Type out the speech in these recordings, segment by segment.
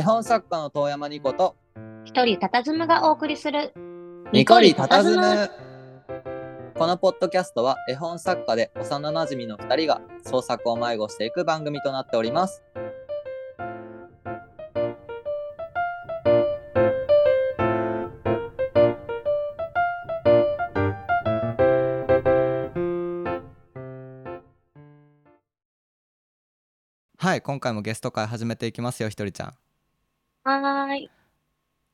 絵本作家の遠山ニコと一人佇むがお送りするニコリ佇む。このポッドキャストは絵本作家で幼なじみの2人が創作を迷子していく番組となっております。はい今回もゲスト会始めていきますよひとりちゃんはーい。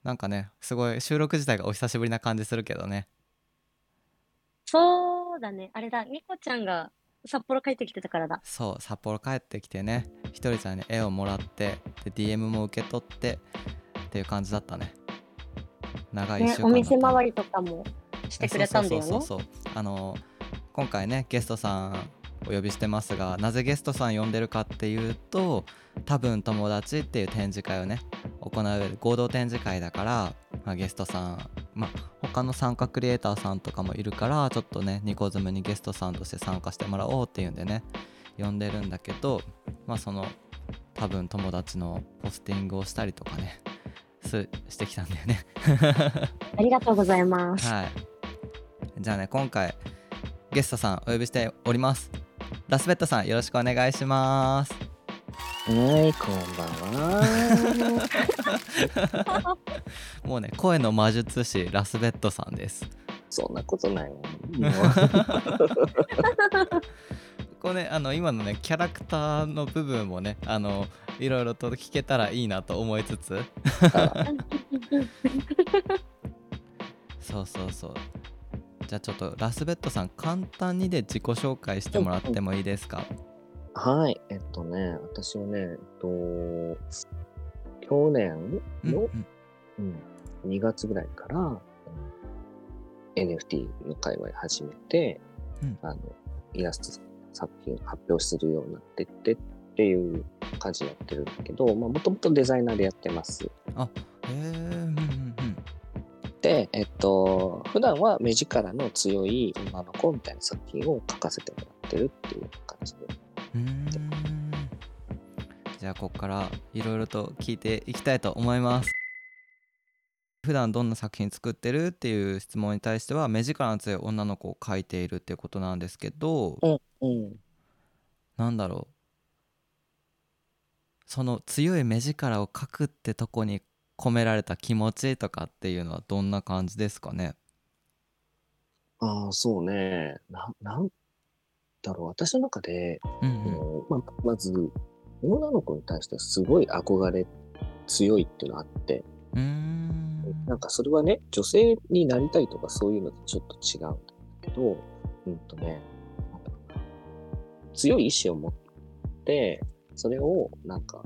なんかねすごい収録自体がお久しぶりな感じするけどね。そうだね。あれだ。ニコちゃんが札幌帰ってきてたからだ。そう札幌帰ってきてね。ひとりちゃんに絵をもらってで DM も受け取ってっていう感じだったね。長い1ね週間だったねお店回りとかもしてくれたんだよね。そうそうそうそう。あの今回ねゲストさんお呼びしてますがなぜゲストさん呼んでるかっていうと多分友達っていう展示会をね行う合同展示会だから、まあ、ゲストさんまあ他の参加クリエイターさんとかもいるからちょっとねニコズムにゲストさんとして参加してもらおうっていうんでね呼んでるんだけどまあその多分友達のポスティングをしたりとかねすしてきたんだよね ありがとうございますはい。じゃあね、今回ゲストさんお呼びしております。ラスベットさんよろしくお願いします。はい、こんばんは。もうね、声の魔術師ラスベットさんです。そんなことないわ。もこれね、あの今のね、キャラクターの部分もね、あのいろいろと聞けたらいいなと思いつつ、そうそうそう。じゃあちょっとラスベットさん簡単にで自己紹介してもらってもいいですか？はい、えっとね、私はね、えっと、去年の、うんうんうん2月ぐらいから、うん NFT の界隈始めて、うんあの、イラスト作品発表するようになってってっていう感じでやってるんだけど、まあ、もともとデザイナーでやってます。あ、へえ、うんうんうん。で、えっと、普段は目力の強い女の子みたいな作品を描かせてもらってるっていう感じで。うーんじゃあここからいろいろと聞いていきたいと思います普段どんな作品作ってるっていう質問に対しては目力の強い女の子を描いているっていうことなんですけどうん、うん。なんだろうその強い目力を描くってとこに込められた気持ちとかっていうのはどんな感じですかね？ああ、そうね。な、なんだろう。私の中で、うんあのままず、女の子に対してすごい憧れ強いっていうのがあって、うんなんかそれはね、女性になりたいとかそういうのとちょっと違うんだけど、うんとね、強い意志を持って、それをなんか、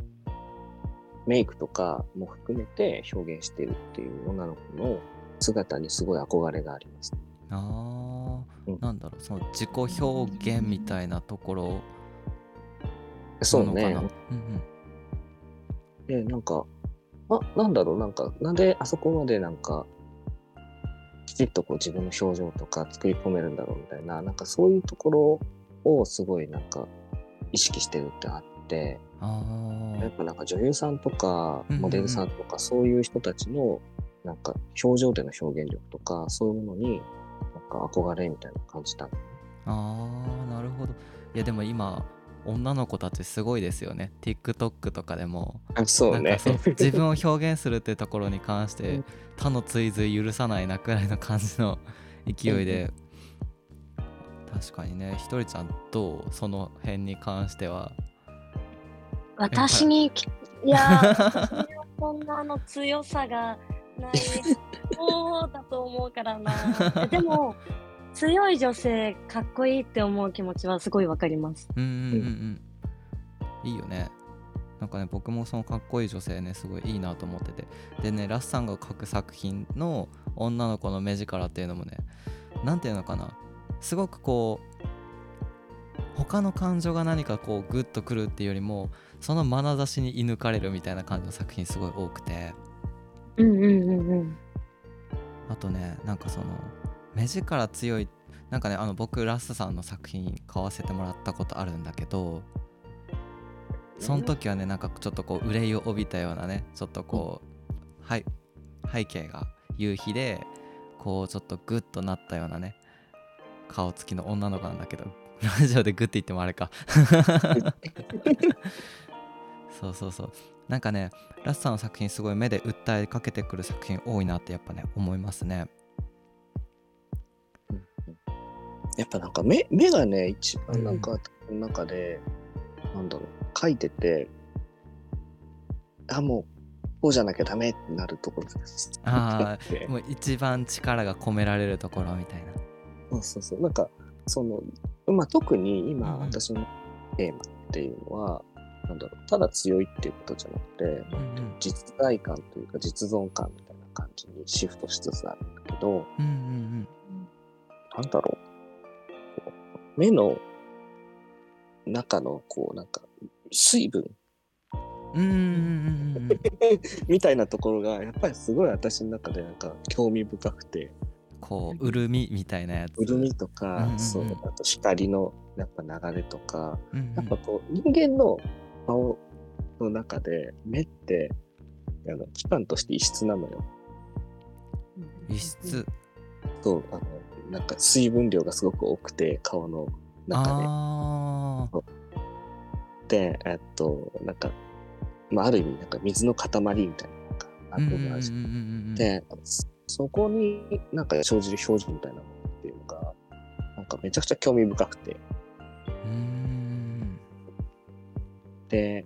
メイクとかも含めて表現してるっていう女の子の姿にすごい憧れがあります。あうんーなんだろうその自己表現みたいなところそうねなのかな？うんうんで、なんか、あ、なんだろう、なんか、なんであそこまでなんか、きちっとこう自分の表情とか作り込めるんだろうみたいな、なんかそういうところをすごいなんか意識してるってあって、あやっぱなんか女優さんとかモデルさんとかそういう人たちのなんか表情での表現力とかそういうものになんか憧れみたいな感じた。ーあーなるほど。いやでも今女の子たちすごいですよね。TikTok とかでも。あ、そなんかそう 自分を表現するってところに関して他の追随許さないなくらいの感じの 勢いで。確かにねひとりちゃんどう？その辺に関しては私にきいや ーそんなあの強さがない。そうだと思うからな。でも強い女性かっこいいって思う気持ちはすごいわかります。うんうんうんうん。いいよね。なんかね僕もそのかっこいい女性ねすごいいいなと思ってて。でねラスさんが描く作品の女の子の目力っていうのもねなんていうのかな。すごくこう他の感情が何かこうグッとくるっていうよりもその眼差しに射抜かれるみたいな感じの作品すごい多くて。うんうんうんうん。あとねなんかその目力強いなんかねあの僕ラスさんの作品買わせてもらったことあるんだけどその時はねなんかちょっとこう憂いを帯びたようなねちょっとこう、はい背景が夕日でこうちょっとグッとなったようなね顔つきの女の子なんだけどラジオでグッて言ってもあれか そうそうそう。なんかねラスさんの作品すごい目で訴えかけてくる作品多いなってやっぱね思いますね。やっぱなんか目目がね、一番なんか、この中で、なんだろう、書いてて、あ、もう、こうじゃなきゃダメってなるところです。あで もう一番力が込められるところみたいな。そうそうそう。なんか、その、まあ、特に今、うんうん。私のテーマっていうのは、なんだろう、ただ強いっていうことじゃなくて、うんうん。実在感というか実存感みたいな感じにシフトしつつあるんだけど、うんうんなんだろう。目の中の、こう、なんか、水分うんうんうんうんうん。みたいなところが、やっぱりすごい私の中でなんか興味深くて、こう潤みみたいなやつ。潤みとうんかうんう、ん。そう、あと光のやっぱ流れとか、うんうん。やっぱこう、人間の顔の中で、目って、あの、器官として異質なのよ。異質そう、あの、なんか水分量がすごく多くて、顔の中で。で、えっと、なんか、まあ、ある意味、なんか水の塊みたいなのがあるじゃん。で、そそこになんか生じる表情みたいなものっていうのが、なんかめちゃくちゃ興味深くて。で、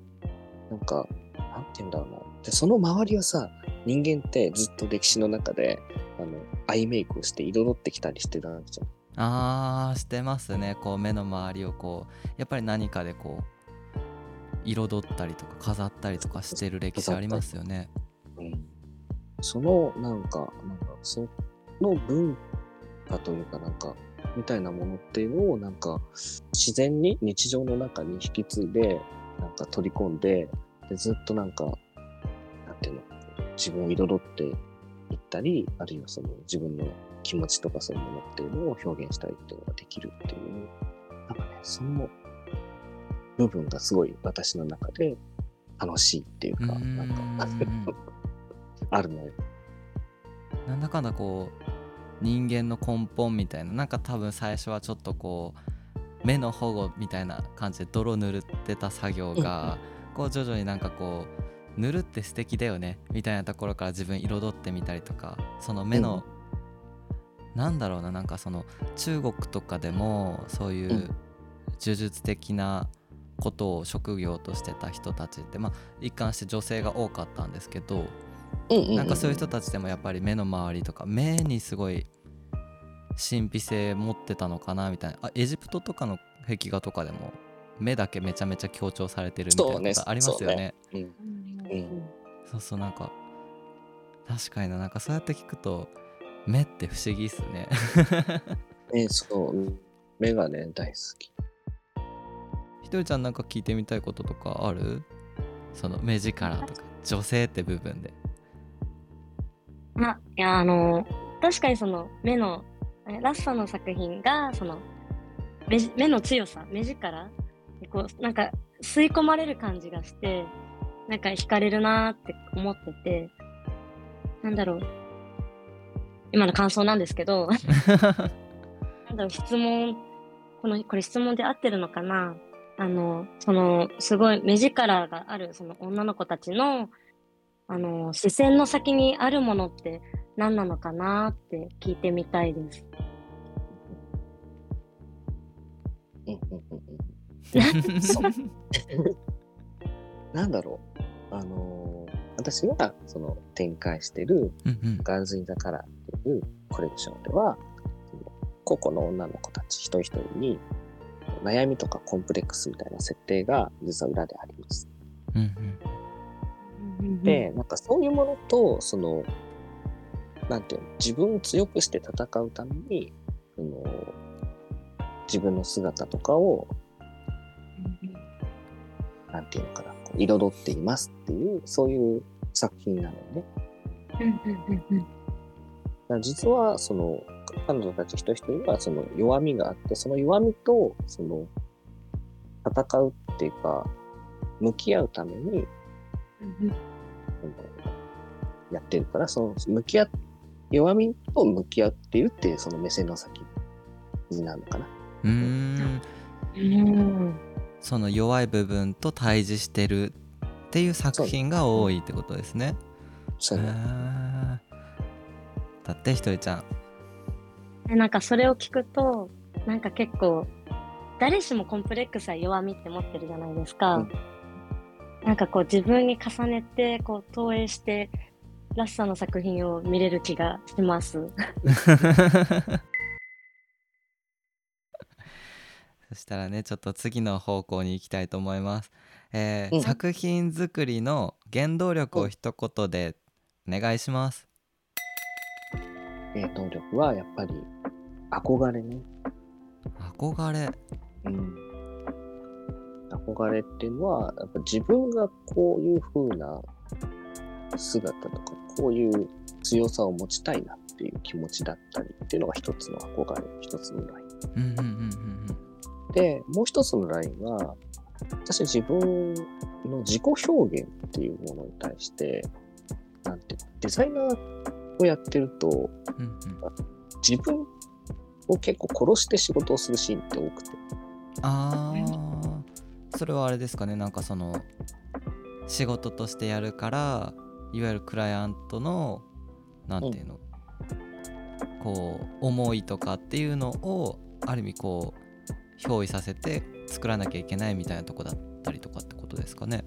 なんか、なんて言うんだろうな。で、その周りはさ、人間ってずっと歴史の中で、あの、アイメイクをして彩ってきたりしてたわけじゃん。あーしてますねこう目の周りをこうやっぱり何かでこう彩ったりとか飾ったりとかしてる歴史ありますよねうん。その、なんか、なんか、その文化というか、なんか、みたいなものっていうのを、なんか、自然に日常の中に引き継いで、なんか取り込んで、でずっとなんか、なんていうの、自分を彩っていったり、あるいはその自分の気持ちとかそういうものっていうのを表現したりっていうのができるっていう、なんかね、その部分がすごい私の中で楽しいっていうか、んなんか、あるのよ。なんだかんだこう人間の根本みたいななんか多分最初はちょっとこう目の保護みたいな感じで泥塗ってた作業がこう徐々になんかこう塗るって素敵だよねみたいなところから自分彩ってみたりとかその目の、なんだろうななんかその中国とかでもそういううん。呪術的なことを職業としてた人たちってまあ一貫して女性が多かったんですけど、なんかそういう人たちでもやっぱり目の周りとか目にすごい神秘性持ってたのかなみたいな。あエジプトとかの壁画とかでも目だけめちゃめちゃ強調されてるみたいなことありますよそうね。ね。うん。うん。そうそうなんか確かにな。なんかそうやって聞くと目って不思議っすね。ね、そう、目がね、大好き。ひとりちゃんなんか聞いてみたいこととかある？その目力とか女性って部分で。まあ、いや、あの、確かにその目の、えラッサの作品が、その、目の強さ、目力にこう、なんか吸い込まれる感じがして、なんか惹かれるなーって思ってて、なんだろう。今の感想なんですけど、なんだろう、質問、この、これ質問で合ってるのかな？あの、その、すごい目力がある、その女の子たちの、あの、視線の先にあるものって何なのかなって聞いてみたいです。うんうんうんうんそうなんだろう。あのー私がその展開してるうんうん Girls in the Color っていうコレクションでは、その個々の女の子たち一人一人に悩みとかコンプレックスみたいな設定が実は裏であります。うんで、なんかそういうものと、その、なんていうの、自分を強くして戦うために、その自分の姿とかを、なんていうのかな、こう彩っていますっていう、そういう作品なのね。だから実は、その、彼女たち一人一人はその弱みがあって、その弱みと、その、戦うっていうか、向き合うために、うんやってるから、その向き合っ弱みと向き合っているっていうその目線の先になるのかな。うーんうんその弱い部分と対峙してるっていう作品が多いってことですね。そうだってひとりちゃん。でなんかそれを聞くとなんか結構誰しもコンプレックスは弱みって持ってるじゃないですか、うんなんかこう自分に重ねてこう投影してラッサの作品を見れる気がします。そしたらねちょっと次の方向に行きたいと思います。えーうん作品作りの原動力を一言でお願いします。原動力はやっぱり憧れね。憧れ。うん。憧れっていうのは、やっぱ自分がこういう風な姿とか、こういう強さを持ちたいなっていう気持ちだったりっていうのが一つの憧れ、一つのライン。で、もう一つのラインは、私自分の自己表現っていうものに対して、なんて、デザイナーをやってると、うんうん自分を結構殺して仕事をするシーンって多くて。あーそれはあれですかねなんかその仕事としてやるからいわゆるクライアントのなんていうの、こう思いとかっていうのをある意味こう憑依させて作らなきゃいけないみたいなとこだったりとかってことですかね。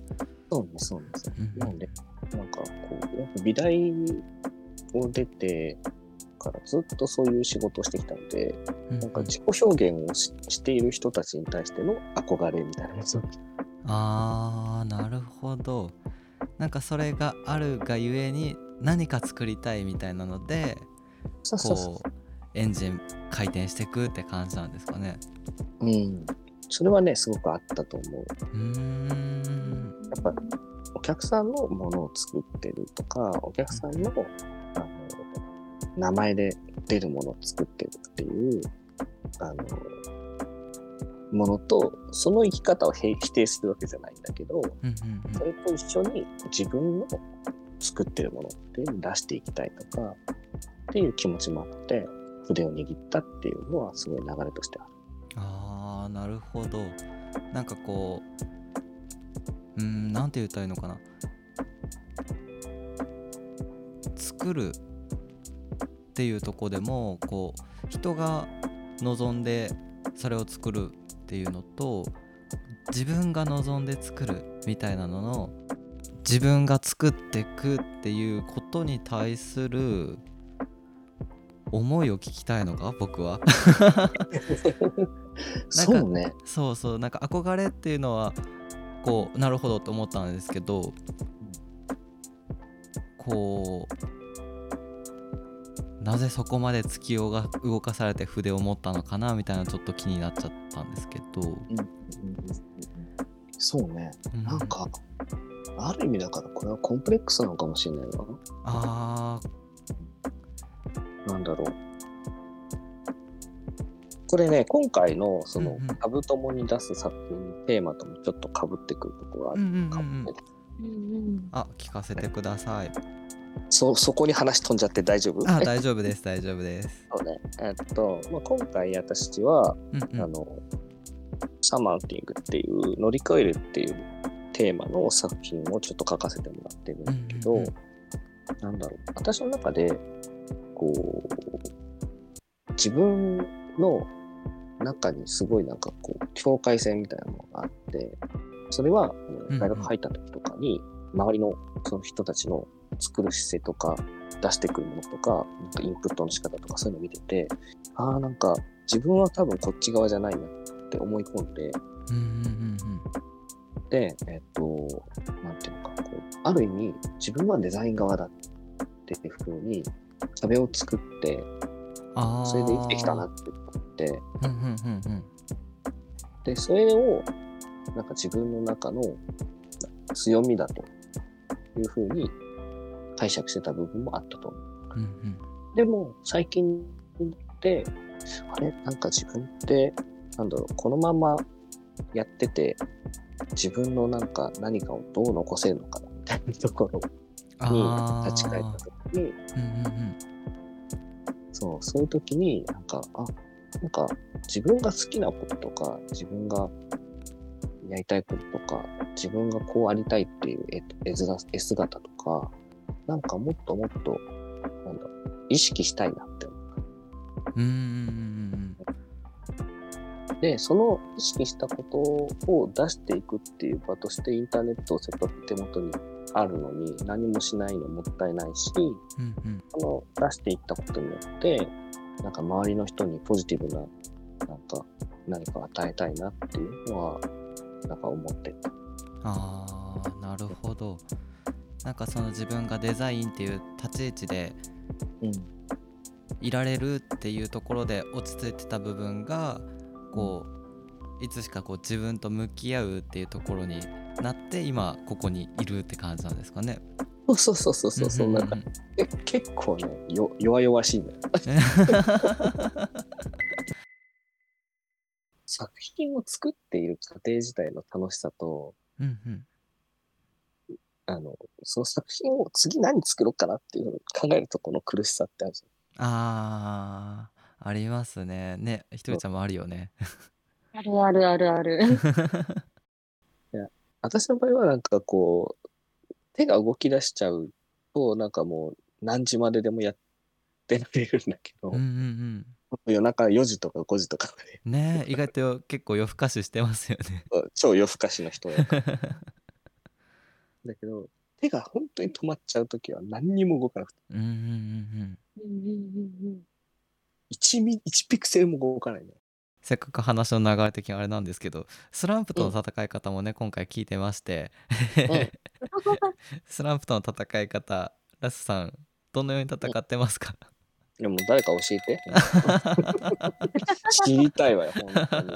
そうね、そうなんですよ。うんなので、なんかこう、やっぱ美大を出てからずっとそういう仕事をしてきたので、うんなんか自己表現をししている人たちに対しての憧れみたいなやつ。あーなるほどなんかそれがあるがゆえに何か作りたいみたいなのでそうそうそこうエンジン回転していくって感じなんですかね。う。うん。それはね、すごくあったと思う。うーんやっぱ、お客さんのものを作ってるとか、お客さんの、あの、名前で出るものを作ってるっていう、あの、ものと、その生き方をへ否定するわけじゃないんだけど、うんうんうん。それと一緒に自分の作ってるものっていうのを出していきたいとか、っていう気持ちもあって、筆を握ったっていうのはすごい流れとしてある。あーなるほど。なんかこううーんなんて言ったらいいのかな。作るっていうとこでもこう人が望んでそれを作るっていうのと自分が望んで作るみたいなのの自分が作っていくっていうことに対する思いを聞きたいのか僕は そうね。そうそうなんか憧れっていうのはこうなるほどと思ったんですけどこうなぜそこまで月夜が動かされて筆を持ったのかなみたいなちょっと気になっちゃったんですけど、そうね。うんなんか、ある意味だからこれはコンプレックスなのかもしれないな。あなんだろう。これね、今回のそのうんうん、カブトモに出す作品のテーマともちょっと被ってくるところがあるうんうんうんかもね。うんあ聞かせてくださいそ、そこに話飛んじゃって大丈夫？あ大丈夫です大丈夫です。そうね。えっと、まあ、今回私は、うんうん。あの、サマウンティングっていう乗り越えるっていうテーマの作品をちょっと書かせてもらってるんだけど、うんうんうん。なんだろう、私の中で、こう、自分の中にすごいなんかこう、境界線みたいなものがあって、それは大学入った時とかに、周りのその人たちの作る姿勢とか、出してくるものとか、なんかインプットの仕方とかそういうのを見てて、ああ、なんか自分は多分こっち側じゃないなって思い込んで、うんうんうんで、えっと、なんていうのか、こう、ある意味、自分はデザイン側だっていうふうに、壁を作って、それで生きてきたなって思って、うんうんうんうん。で、それを、なんか自分の中の強みだというふうに解釈してた部分もあったと。思う。うんうん。でも、最近って、あれなんか自分って、なんだろう、このままやってて、自分のなんか何かをどう残せるのかなみたいなところに立ち返った時に、うんうんそう、そういう時に、なんか、あ、なんか自分が好きなこととか、自分がやりたいこととか、自分がこうありたいっていう絵絵姿とか、なんかもっともっと、なんだろう、意識したいなって思っうんうん。で、その意識したことを出していくっていう場としてインターネットをせっかく手元にあるのに何もしないのもったいないし、うんうんその出していったことによって、なんか周りの人にポジティブな、なんか何か与えたいなっていうのは、なんか思ってた。あーなるほどなんかその自分がデザインっていう立ち位置でうん。いられるっていうところで落ち着いてた部分がこういつしかこう自分と向き合うっていうところになって今ここにいるって感じなんですかね。そうそうそうそうそう、んんなんかえ結構ねよ、弱々しいのよ。作品を作っている過程自体の楽しさと、うんうんあの、その作品を次何作ろうかなっていうのを考えるとこの苦しさってあるじあーありますね。ねひとりちゃんもあるよね。あるあるあるある。ゃん。私の場合はなんかこう、手が動き出しちゃうと、なんかもう何時まででもやってられるんだけど、うんうん夜中4時とか5時とかまでうん。ね意外と結構夜更かししてますよね。超夜更かしの人だから だけど、手が本当に止まっちゃうときは何にも動かなくて、うんうんうんうん。うんうんうん1ミ、1ピクセルも動かないね。せっかく話の流れ的にあれなんですけどスランプとの戦い方もね、今回聞いてまして、スランプとの戦い方ラスさんどのように戦ってますか、でも誰か教えて。知りたいわよ、本当に。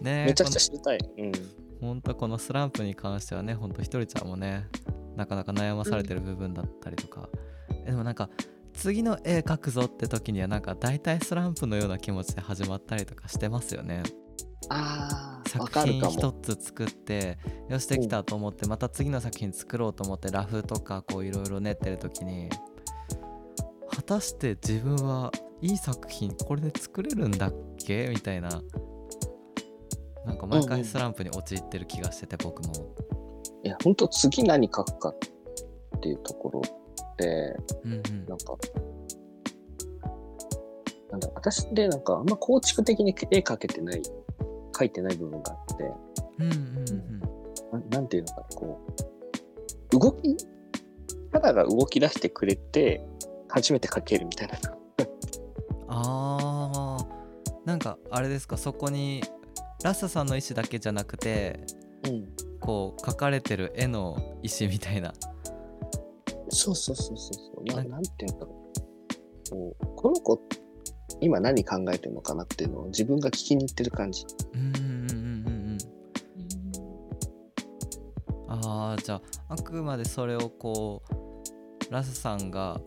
ねめちゃくちゃ知りたい。うん。ほんとこのスランプに関してはねほんとひとりちゃんもねなかなか悩まされてる部分だったりとか、えでもなんか次の絵描くぞって時にはなんか大体スランプのような気持ちで始まったりとかしてますよね。あ作品。一つ作ってよしできたと思ってまた次の作品作ろうと思ってラフとかこういろいろ練ってる時に果たして自分はいい作品これで作れるんだっけ？みたいななんか毎回スランプに陥ってる気がしてて僕も。いや、本当次何書くかっていうところで、うんうん。なんか、なんだ、私でなんかあんま構築的に絵描けてない、描いてない部分があって、うんうんうんななんていうのかな、こう、動き、肌が動き出してくれて、初めて描けるみたいな。あー。なんかあれですかそこにラッサさんの意思だけじゃなくてうん。こう描かれてる絵の意思みたいなそうそうそうそうそう。なはいなんていうんだろう。こうこの子、今何考えてるのかなっていうのを自分が聞きに行ってる感じ。うんうんうんうんうんあーじゃああくまでそれをこうラスさんが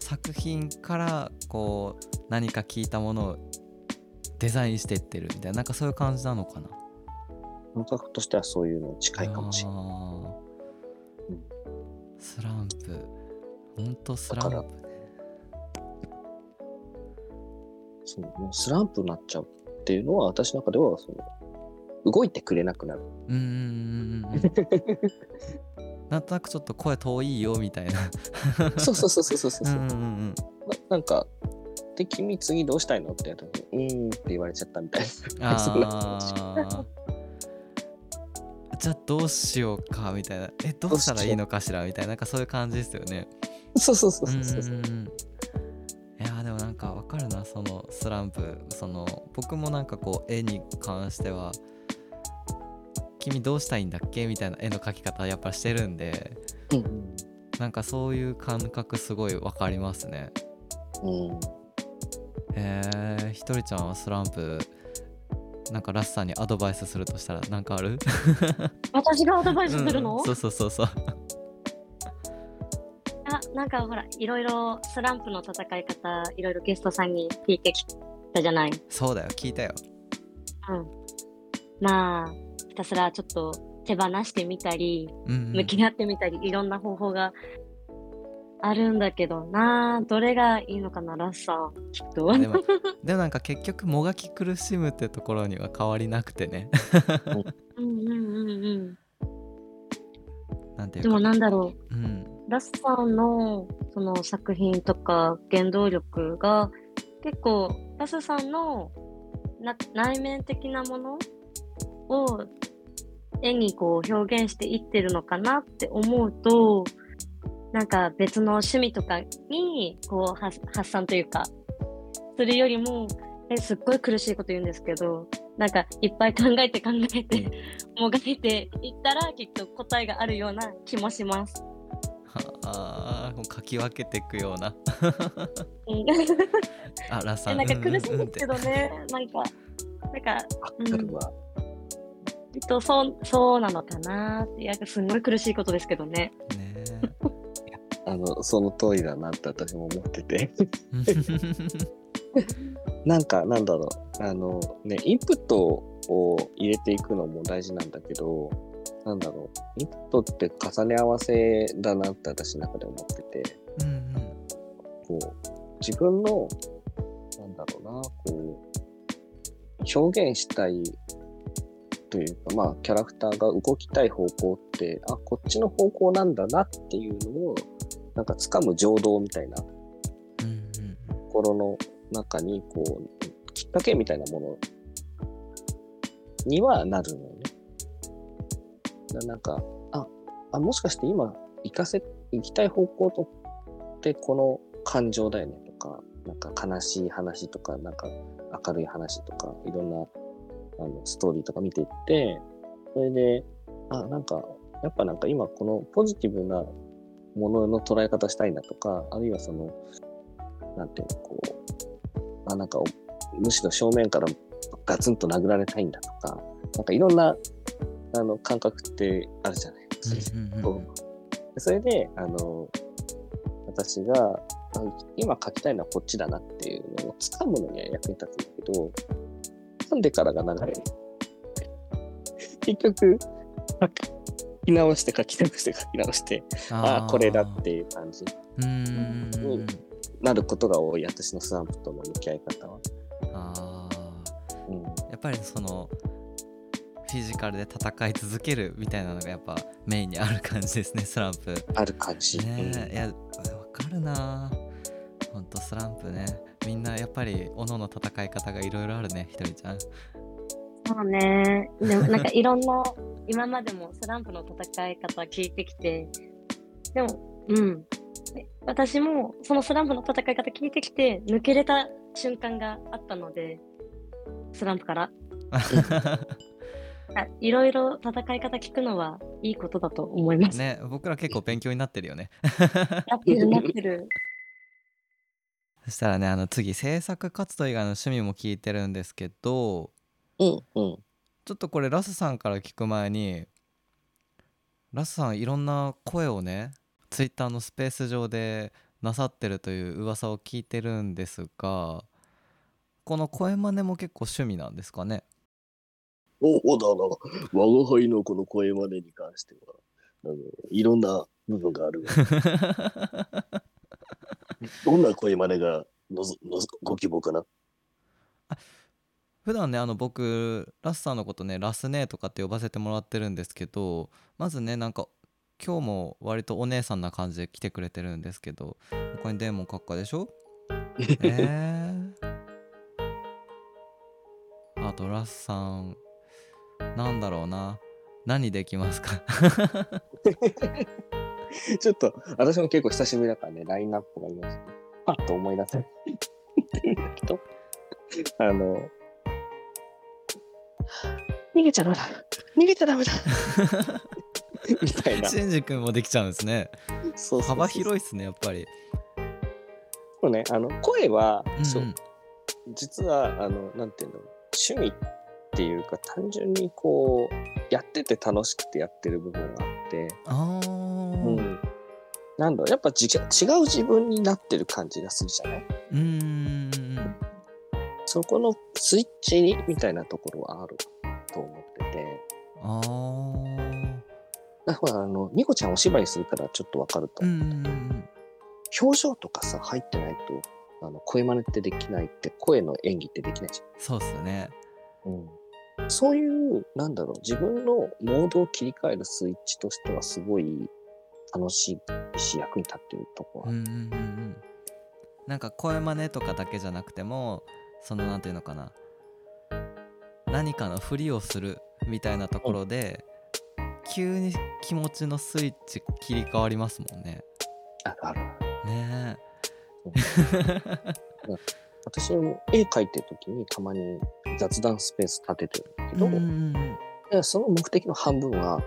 作品からこう何か聞いたものをデザインしていってるみたいななんかそういう感じなのかな？感覚としてはそういうのに近いかもしれない。うんスランプ。ほんとスランプ。そうもうスランプになっちゃうっていうのは私の中ではその動いてくれなくなる。うんなんとなくちょっと声遠いよみたいな。そうそうそうそうそうそう。うんうんうん。ななんか、で、君次どうしたいのって言った時に、うーんって言われちゃったみたいな。そんな感じ じゃあどうしようかみたいな。えどうしたらいいのかしらみたいな。なんかそういう感じですよね。そうそうそううんそうそう。いやーでもなんかわかるなそのスランプ。その僕もなんかこう絵に関しては君どうしたいんだっけみたいな絵の描き方やっぱしてるんでうんなんかそういう感覚すごいわかりますね。うんうんえー、ひとりちゃんはスランプなんかラスさんにアドバイスするとしたらなんかある？私がアドバイスするの、うん。そうそうそうそう。あなんかほらいろいろスランプの戦い方いろいろゲストさんに聞いてきたじゃない？そうだよ。聞いたよ。うん。まあたすらちょっと手放してみたり、うんうん。向き合ってみたり、いろんな方法があるんだけどなどれがいいのかな、ラッサー、きっと。でもでもなんか結局もがき苦しむってところには変わりなくてねうんうんうんうん。なんていうかでもなんだろう。うんラスさんのその作品とか原動力が結構ラスさんのな内面的なものを絵にこう表現していってるのかなって思うとなんか別の趣味とかにこう発発散というかするよりもえすっごい苦しいこと言うんですけどなんかいっぱい考えて考えてもがいていったらきっと答えがあるような気もします。はあかき分けていくような。うん。あラッサンえなんか苦しいうんうんうんですけどね、なんか、なん。か、わかるわ。きっとそうそうなのかなって、いや、すごい苦しいことですけどね。ねあの、その通りだなって私も思ってて。う なんか、なんだろう。あの、ね、インプットを入れていくのも大事なんだけど、なんだろう。インプットって重ね合わせだなって私の中で思ってて、んうんこう、自分の、なんだろうな、こう、表現したいというか、まあ、キャラクターが動きたい方向って、あ、こっちの方向なんだなっていうのを、なんか掴む情動みたいな心の中に、こう、きっかけみたいなものにはなるのよね。ななんか、あ、あ、もしかして今、行かせ、行きたい方向とってこの感情だよねとか、なんか悲しい話とか、なんか明るい話とか、いろんなあのストーリーとか見ていって、それで、あ、なんか、やっぱなんか今このポジティブなものの捉え方したいなとか、あるいはその、なんていうの、こう、あ、なんか、むしろ正面からガツンと殴られたいんだとか、なんかいろんな、あの、感覚ってあるじゃないですか。それで、あの、私が、あ今書きたいのはこっちだなっていうのを掴むのには役に立つんだけど、噛んでからが長い。結局、書き直して書き直して書き直して、ああ、これだっていう感じ。うーん。なることが多い、私のスランプとの向き合い方は。あー。うん、やっぱりそのフィジカルで戦い続けるみたいなのがやっぱメインにある感じですね スランプ。ある感じ。ねえいやわかるな。ほんとスランプね。みんなやっぱりおのの戦い方がいろいろあるねひとりちゃんそうね。でも なんかいろんな、今までもスランプの戦い方聞いてきて、でも、うん。で私もそのスランプの戦い方聞いてきて、抜けれた瞬間があったので、スランプから。あいろいろ戦い方聞くのはいいことだと思います。ね僕ら結構勉強になってるよねなってるなってる。そしたらねあの次制作活動以外の趣味も聞いてるんですけどうん、うん。ちょっとこれラスさんから聞く前にラスさんいろんな声をねツイッターのスペース上でなさってるという噂を聞いてるんですがこの声真似も結構趣味なんですかね？そうだな。我が輩のこの声真似に関しては、あのいろんな部分があるが。どんな声真似がのぞのぞご希望かな？普段ねあの僕ラスさんのことねラス姉とかって呼ばせてもらってるんですけどまずねなんか今日も割とお姉さんな感じで来てくれてるんですけどここにデーモン閣下でしょ？え。ー、あとラスさんなんだろうな。何できますか？ちょっと、私も結構久しぶりだからね、ラインナップが今、パッと思い出せ あの、逃げちゃダメだ。逃げちゃダメだ。みたいな。シンジ君もできちゃうんですね。そうそうそう幅広いっすねやっぱり。そうね、あの、声は、うんうん。そう、実は、あの、なんていうの、趣味っていうか、単純にこう、やってて楽しくてやってる部分があって、あー。うん。なんだろう、やっぱじ違う自分になってる感じがするじゃない？うーんそこのスイッチにみたいなところはあると思ってて、ああほらあのニコちゃんお芝居するからちょっとわかると思う、うんうんうん。表情とかさ入ってないとあの声真似ってできないって声の演技ってできないじそうっすね。ゃん、うん、そういうなんだろう自分のモードを切り替えるスイッチとしてはすごい楽しいし役に立ってるとこは、うんうんうんうん。なんか声真似とかだけじゃなくてもそのなんていうのかな。何かのふりをするみたいなところで、急に気持ちのスイッチ切り替わりますもんね。あるね私も絵描いてる時にたまに雑談スペース立ててるけど、うんその目的の半分は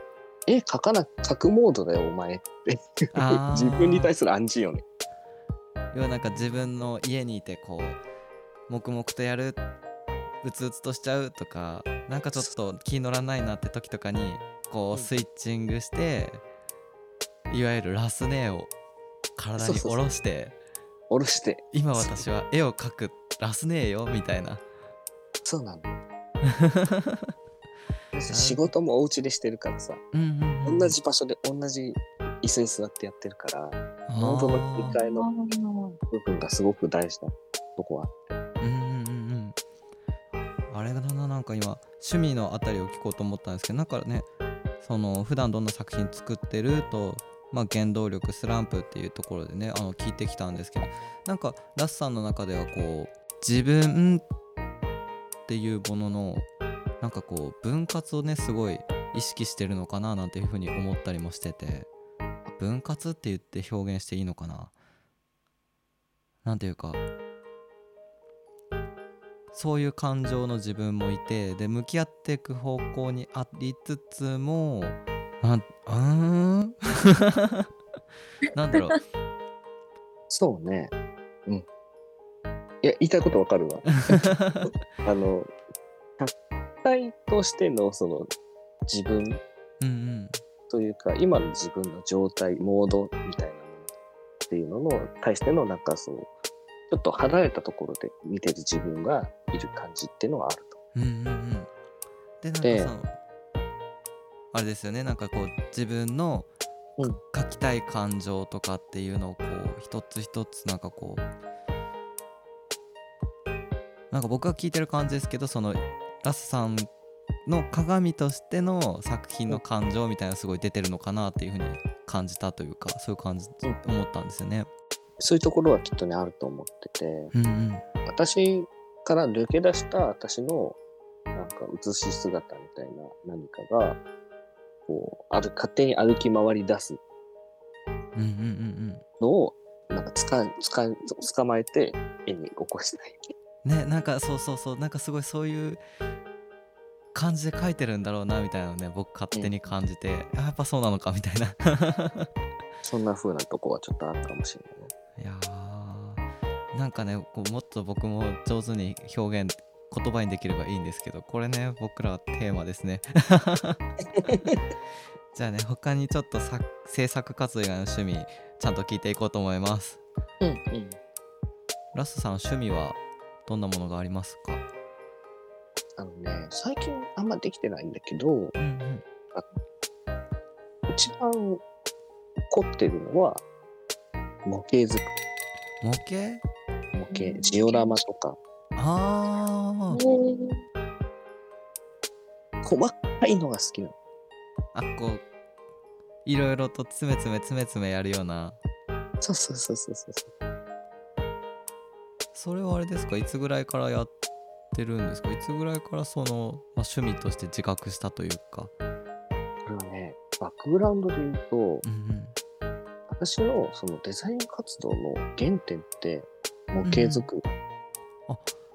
絵描かな描くモードだよお前って自分に対する暗示よね。要はなんか自分の家にいてこう黙々とやるうつうつとしちゃうとかなんかちょっと気乗らないなって時とかにこうスイッチングしていわゆるラスネを体に下ろして下ろして。今私は絵を描くラスネよみたいな。そうなの 仕事もお家でしてるからさ。うんうんうん。同じ場所で同じ椅子に座ってやってるからモー。ドの切り替えの部分がすごく大事なとこはうんうんうんうんあれだななんか今趣味のあたりを聞こうと思ったんですけどなんかねその普段どんな作品作ってるとまあ原動力スランプっていうところでねあの聞いてきたんですけどなんかラスさんの中ではこう自分っていうもののなんかこう分割をねすごい意識してるのかななんていうふうに思ったりもしてて分割って言って表現していいのかな？なんていうかそういう感情の自分もいてで向き合っていく方向にありつつもなんうー？ん なんだろう。そうね。うん。いや言いたいことわかるわ。あの客体としてのその自分うんうん。というか今の自分の状態モードみたいなものっていうのの対してのなんかそうちょっと離れたところで見てる自分がいる感じっていうのはあると。うんうんうんでなんでかそのあれですよねなんかこう自分のうん書きたい感情とかっていうのをこう一つ一つなんかこうなんか僕が聞いてる感じですけどそのラスさんの鏡としての作品の感情みたいなのすごい出てるのかなっていうふうに感じたというかそういう感じうん思ったんですよね。そういうところはきっとねあると思ってて。うんうん。私から抜け出した私のなんか映し姿みたいな何かがこうある勝手に歩き回り出すうんうんうんのをなんかつかつか捕まえて絵に起こしたい。うんねなんかそうそうそう。なんかすごいそういう感じで描いてるんだろうなみたいなね僕勝手に感じて、あやっぱそうなのかみたいな。そんな風なとこはちょっとあるかもしれない。ね。いやーなんかねこうもっと僕も上手に表現言葉にできればいいんですけどこれね僕らはテーマですね。じゃあね他にちょっとさ制作活動以外の趣味ちゃんと聞いていこうと思います。うんうん。ラスさん趣味はどんなものがありますか？あのね、最近あんまできてないんだけど、うんうん。一番凝ってるのは、模型作模型？り。模型、ジオラマとか、あー。細かいのが好きなの。あこういろいろと詰め詰め詰め詰めやるような。そうそうそうそうそう。それはあれですか？いつぐらいからやってるんですか？いつぐらいからその、まあ、趣味として自覚したというか。これはね、バックグラウンドで言うと、うん私のそのデザイン活動の原点って、模型作り。うん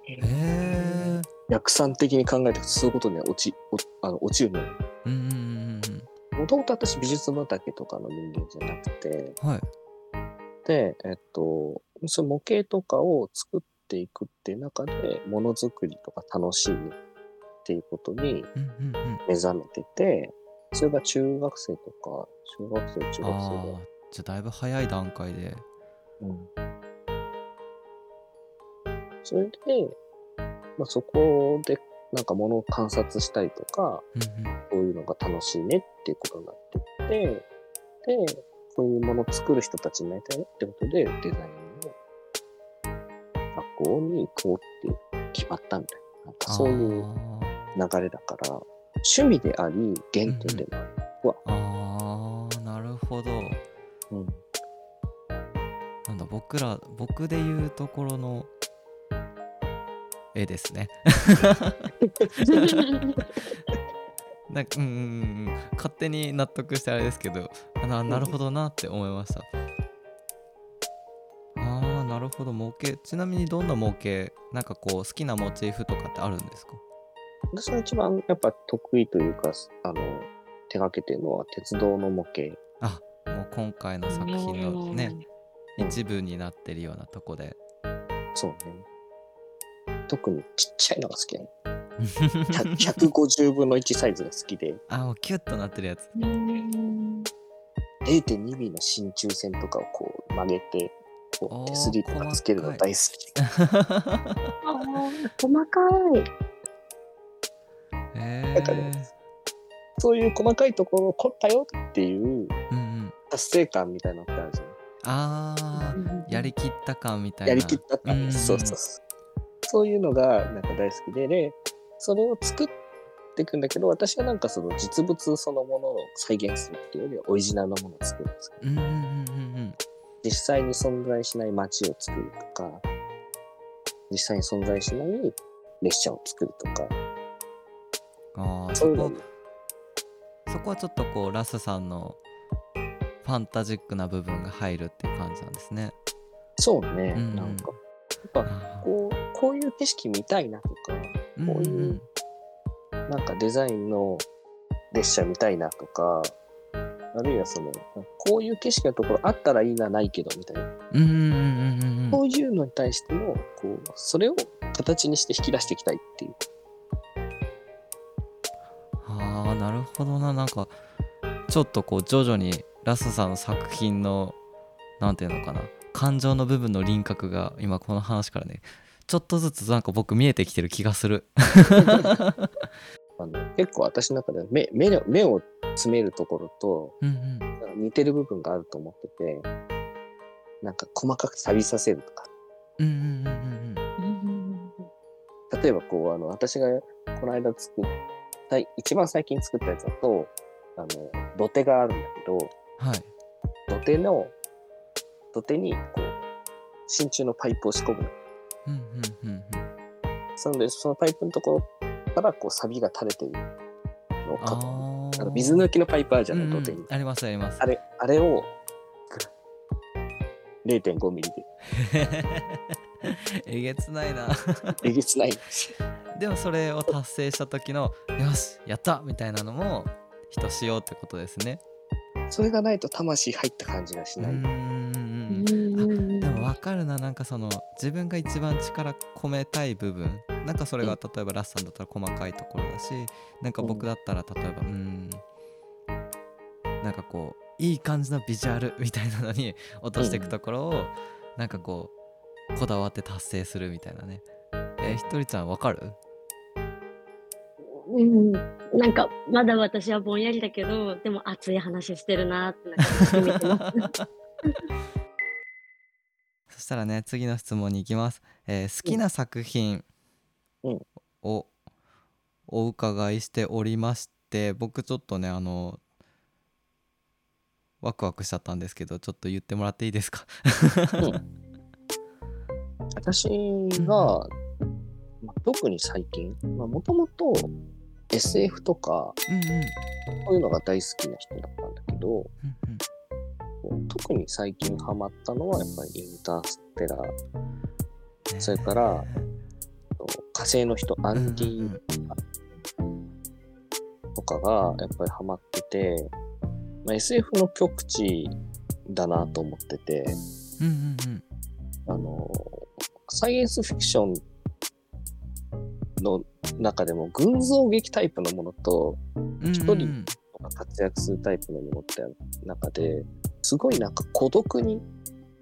へえ逆算的に考えていくとそういうことには落ち、おあの落ちるのよ。うんうんうんもともと私美術畑とかの人間じゃなくて、うんはい。で、えっと、その模型とかを作っていくっていう中で、ものづくりとか楽しみっていうことにうんうんうん。目覚めてて、それが中学生とか、小学生、中学生あで。あじゃあだいぶ早い段階で。うん。それで、まあ、そこでなんか物を観察したりとか、うんそういうのが楽しいねっていうことになってって、で、こういうものを作る人たちになりたいねってことで、デザインの学校に行こうって決まったみたいな、なんかそういう流れだから、趣味であり、原点でもある。あーあーなるほど僕ら僕で言うところの絵ですね。なんかうんうんうんうん。勝手に納得してあれですけどあななるほどなって思いました。あーなるほど模型。ちなみにどんな模型なんかこう好きなモチーフとかってあるんですか？私が一番やっぱ得意というか、あの、手がけてるのは鉄道の模型。あもう今回の作品のね。うん一部になってるようなとこで。そうね。特にちっちゃいのが好きな の。100 150分の1サイズが好きで、あもうキュッとなってるやつ。うん。0.2ミリの真鍮線とかをこう曲げて、こう手すりとかつけるの大好き。細かい。へなん。かねえそういう細かいところを凝ったよっていう達成感みたいなのってあるじゃん。あーやりきった感みたいな。やりきった感、うん。そうそうそう。そういうのがなんか大好きで、で、それを作っていくんだけど、私はなんかその実物そのものを再現するっていうよりはオリジナルのものを作るんですけど、うんうんうんうん。実際に存在しない街を作るとか、実際に存在しない列車を作るとか、うんああそいうの。そうこそこはちょっとこうラスさんのファンタジックな部分が入るっていう感じなんですね。そうね、うん。なんか、やっぱあこう、こういう景色見たいなとか、ーこういうなんかデザインの列車見たいなとか、あるいはその、こういう景色のところあったらいいな、ないけど、みたいな。こういうのに対しての、こう、それを形にして引き出していきたいっていう。ああなるほどな。なんかちょっとこう徐々にラスさんの作品のなんていうのかな感情の部分の輪郭が今この話からねちょっとずつなんか僕見えてきてる気がする。あの結構私の中では目目の目を詰めるところとうんうん。似てる部分があると思ってて、なんか細かく錆びさせるとか。うんうんうんうん。例えばこう、あの、私がこの間作った、一番最近作ったやつだと、あの、土手があるんだけど、はい。土手の、土手に、こう、真鍮のパイプを仕込む。の。うんうんうんうん。そので、そのパイプのところから、こう、錆びが垂れてるのをあの水抜きのパイプあるじゃない、うんうん。土手に。ありますあります。あれ、あれを、0.5ミリで、えげつないな。えげつない。んでもそれを達成した時のよしやった！みたいなのもひとしおってことですねそれがないと魂入った感じがしない。でも分かるななんかその自分が一番力込めたい部分。なんかそれが例えばラスさんだったら細かいところだしなんか僕だったら例えばうんなんかこういい感じのビジュアルみたいなのに落としていくところをなんかこうこだわって達成するみたいなね。えーひとりちゃん分かる？うん、なんかまだ私はぼんやりだけどでも熱い話してるなってなんか見てます そしたらね次の質問に行きます、えー好きな作品うん。をお伺いしておりまして僕ちょっとねあのワクワクしちゃったんですけどちょっと言ってもらっていいですか？私が、まあ、特に最近、もともと SF とか、うんうん。そういうのが大好きな人だったんだけど、うんこう特に最近ハマったのはやっぱりインターステラー、うんそれから火星の人、アンディとかがやっぱりハマってて、まあ、SF の極致だなと思ってて、うんうんうん。あの、サイエンスフィクションの中でも群像劇タイプのものと一人活躍するタイプのものって中ですごいなんか孤独に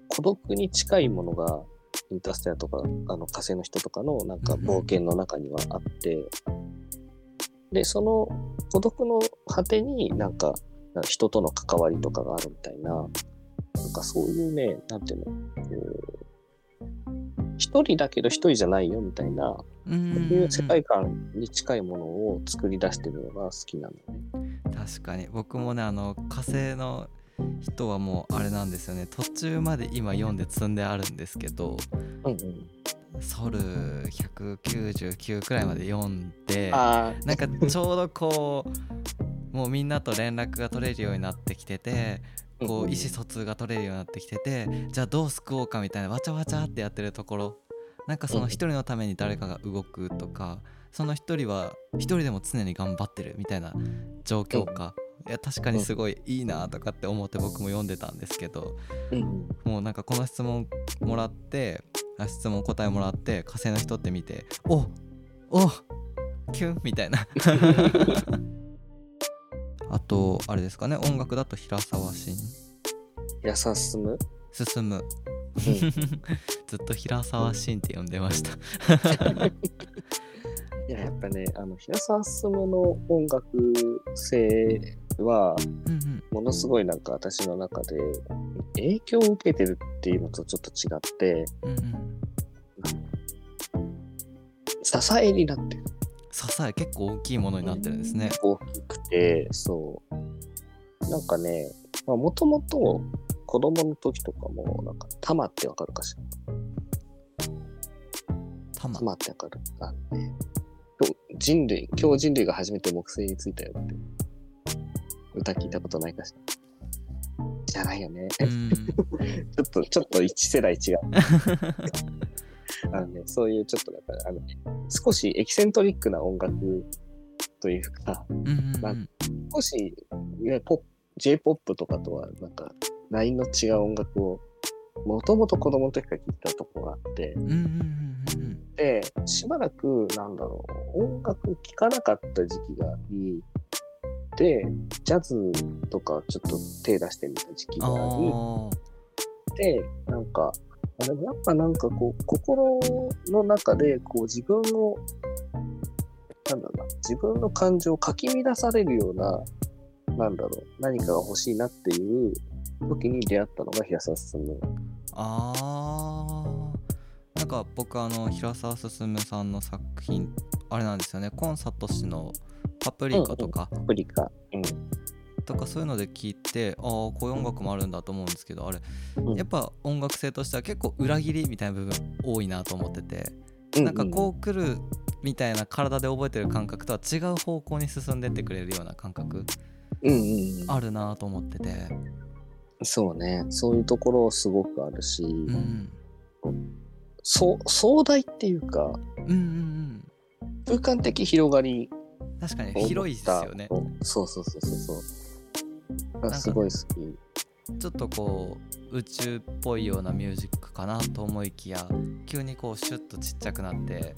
孤独に近いものがインターステラとかあの火星の人とかのなんか冒険の中にはあって、で、その孤独の果てになんか、人との関わりとかがあるみたいな、なんかそういうね、なんていうの、一人だけど一人じゃないよみたいな、そういう世界観に近いものを作り出してるのが好きなのね。確かに僕もねあの火星の人はもうあれなんですよね途中まで今読んで積んであるんですけどうんうん。ソル199くらいまで読んであなんかちょうどこうもうみんなと連絡が取れるようになってきててあ、こう意思疎通が取れるようになってきててじゃあどう救おうかみたいなわちゃわちゃってやってるところなんかその一人のために誰かが動くとかその一人は一人でも常に頑張ってるみたいな状況か。いや確かにすごいいいなとかって思って僕も読んでたんですけどもうなんかこの質問もらってあ質問答えもらって火星の人って見ておおキュンみたいな。あとあれですかね音楽だと平沢慎。やさすむ進。む ずっと平沢慎って呼んでました いや、やっぱね、あの、平沢進の音楽性は、ものすごいなんか私の中で影響を受けてるっていうのとちょっと違って、うんうん支えになってる。支え結構大きいものになってるんですね大きくて、そう。なんかね、もともと子供の時とかも、なんか、タマってわかるかしら？玉？タマってわかる？あのね、人類、今日人類が初めて木星に着いたよって。歌聞いたことないかしら？じゃないよね。うん ちょっと、ちょっと一世代違う。あのね、そういうちょっとだから、あの、少しエキセントリックな音楽というか、うんうんなうんん少し、いわゆるポップ J-POP とかとは、なんか、ラインの違う音楽を、もともと子供の時から聴いたとこがあって、で、しばらく、なんだろう、音楽聴かなかった時期があり、で、ジャズとかちょっと手出してみた時期があり、あで、なんか、あでもやっぱなんかこう、心の中で、こう自分を、なんだろうな、自分の感情をかき乱されるような、なんだろう、何かが欲しいなっていう時に出会ったのが平沢進む。あーなんか僕あの平沢進さんの作品あれなんですよねコンサート氏の「パプリカ」とか、パプリカ。うん。とかそういうので聞いてああこういう音楽もあるんだと思うんですけどあれうんやっぱ音楽性としては結構裏切りみたいな部分多いなと思っててなんかこう来るみたいな体で覚えてる感覚とは違う方向に進んでってくれるような感覚うん。うんうんうん。あるなと思っててそうね。そういうところすごくあるし、うん。そう壮大っていうか、うんうんうん。空間的広がりうん確かに広いですよね。そうそうそうそうそう。すごい好き。ちょっとこう宇宙っぽいようなミュージックかなと思いきや急にこうシュッとちっちゃくなって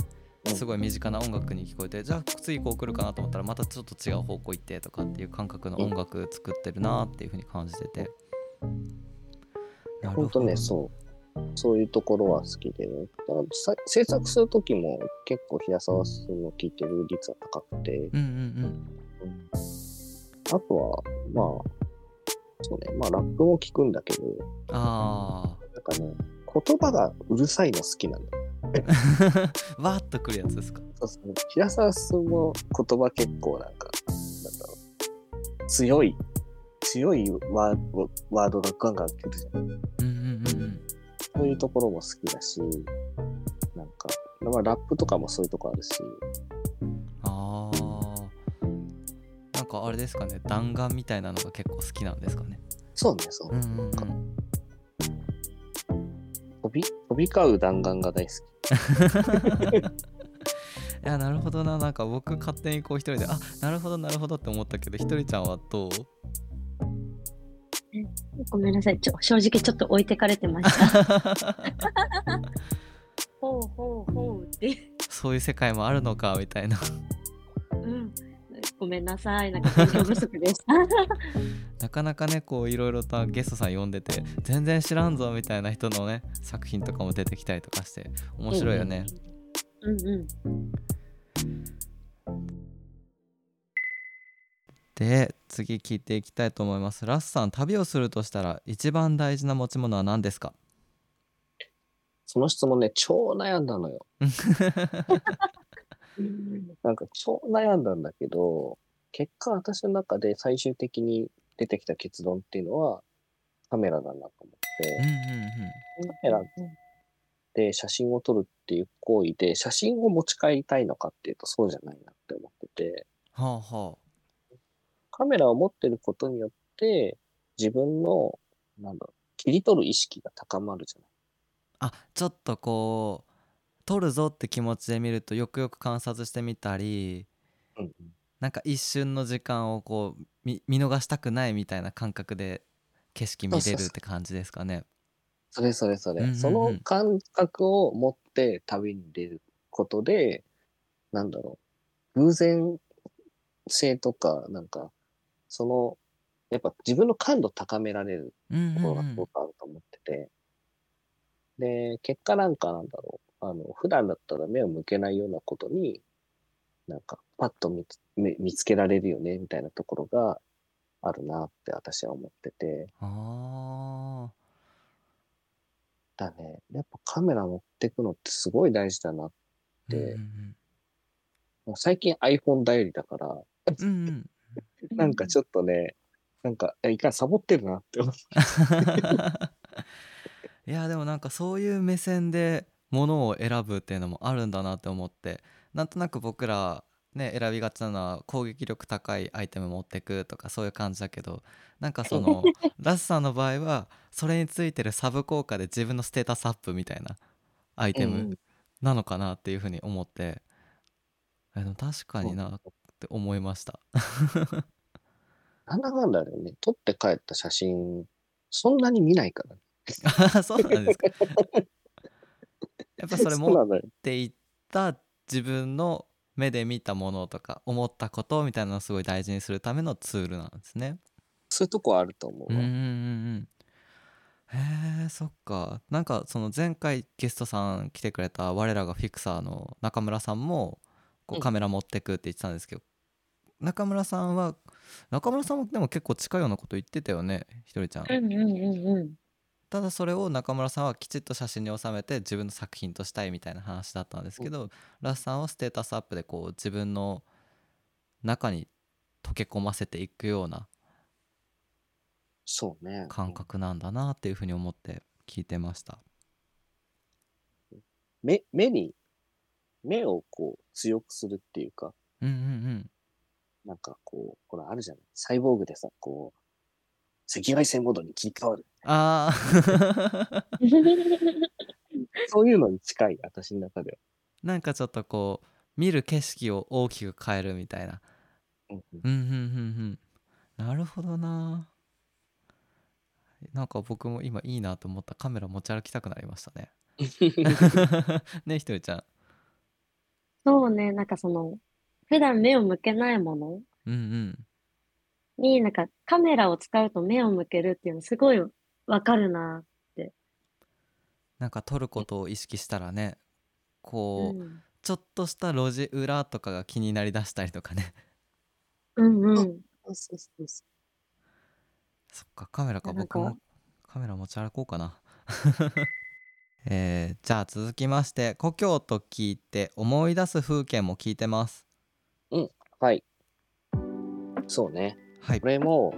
うん。すごい身近な音楽に聞こえてじゃあ次こう来るかなと思ったらまたちょっと違う方向行ってとかっていう感覚の音楽作ってるなっていう風に感じててなるほど。本当ね、そう。そういうところは好きで、ね、だからさ制作するときも結構平沢さんの聴いてる率は高くて、うんうんうん。あとは、まあ、そうね、まあラップも聞くんだけど、うんあなんかね、言葉がうるさいの好きなの。あ わーっとくるやつですか？そうそう平沢さんの言葉結構なんか、なんだろう、強い、強いワードワードがガンガン来るじゃん。うんうんうんうん。そういうところも好きだし、なんか、まあ、ラップとかもそういうとこあるし、あー。なんかあれですかね。弾丸みたいなのが結構好きなんですかね。そうね、そう。うんうんうん。飛び、飛び交う弾丸が大好き。いやなるほどな。なんか僕勝手にこう一人であなるほどなるほどって思ったけどひとりちゃんはどう？ごめんなさい。ちょ正直ちょっと置いてかれてました。ほうほうほうって。そういう世界もあるのかみたいなうん。ごめんなさい。なんか勉強不足でした。なかなかねこういろいろとゲストさん呼んでて全然知らんぞみたいな人のね作品とかも出てきたりとかして面白いよね、うんうん。で次聞いていきたいと思います。ラスさん旅をするとしたら一番大事な持ち物は何ですか？その質問ね、超悩んだのよ。なんか超悩んだんだけど、結果私の中で最終的に出てきた結論っていうのはカメラだなと思っうんて、うん。カメラで写真を撮るっていう行為で写真を持ち帰りたいのかっていうとそうじゃないなって思ってて、うんはあ。はカメラを持ってることによって自分の、なんだろう、切り取る意識が高まるじゃない？ああちょっとこう撮るぞって気持ちで見るとよくよく観察してみたりうんうんなんか一瞬の時間をこう見見逃したくないみたいな感覚で景色見れるって感じですかね。それそれそれ。うんうんうんその感覚を持って旅に出ることで、なんだろう、偶然性とか、なんか、その、やっぱ自分の感度高められるところがすうんごくあると思ってて、で、結果なんかなんだろう、あの、普段だったら目を向けないようなことに、なんか、パッと見つ見見つけられるよね、みたいなところがあるなって私は思ってて、あだね、やっぱカメラ持ってくのってすごい大事だな。ーでうんうん最近 iPhone 頼りだから、うんうんうんなんかちょっとね、なんか、いかんサボってるなって思って。いやでもなんかそういう目線でものを選ぶっていうのもあるんだなって思ってなんとなく僕らね選びがちなのは攻撃力高いアイテム持ってくとかそういう感じだけどなんかその ラスさんの場合はそれについてるサブ効果で自分のステータスアップみたいなアイテムうんうんなのかなっていうふうに思ってえでも確かになって思いました。なんだかんだでね、撮って帰った写真、そんなに見ないからね。あ そうなんですか？やっぱそれ持っ。ていった自分の目で見たものとか思ったことみたいなのをすごい大事にするためのツールなんですね。そういうとこあると思うわ。うんうんうんうん。へえそっかなんかその前回ゲストさん来てくれた我らがフィクサーの中村さんもこううんカメラ持ってくって言ってたんですけど、中村さんは中村さんもでも結構近いようなこと言ってたよねひとりちゃん。うんうんうんうん。ただそれを中村さんはきちっと写真に収めて自分の作品としたいみたいな話だったんですけど、ラスさんはステータスアップでこう自分の中に溶け込ませていくようなそうね。感覚なんだなっていうふうに思って聞いてました。目、目に、目をこう強くするっていうか、うんうんうん。なんかこう、ほらあるじゃない。サイボーグでさ、こう、赤外線モードに切り替わる。ああ そういうのに近い、私の中では。なんかちょっとこう見る景色を大きく変えるみたいな。うんうんうんうんうんうん。なるほどな。なんか僕も今いいなと思ったカメラ持ち歩きたくなりましたね。ねひとりちゃん。そうね、なんかその、普段目を向けないもの？うんうん。に、なんかカメラを使うと目を向けるっていうのすごいわかるな。なんか撮ることを意識したらねこう、うん。ちょっとした路地裏とかが気になりだしたりとかね。うんうん。そうそうそうそそっかカメラか。僕もカメラ持ち歩こうかな。えーじゃあ続きまして故郷と聞いて思い出す風景も聞いてますう。はい。そうね。はいこれも、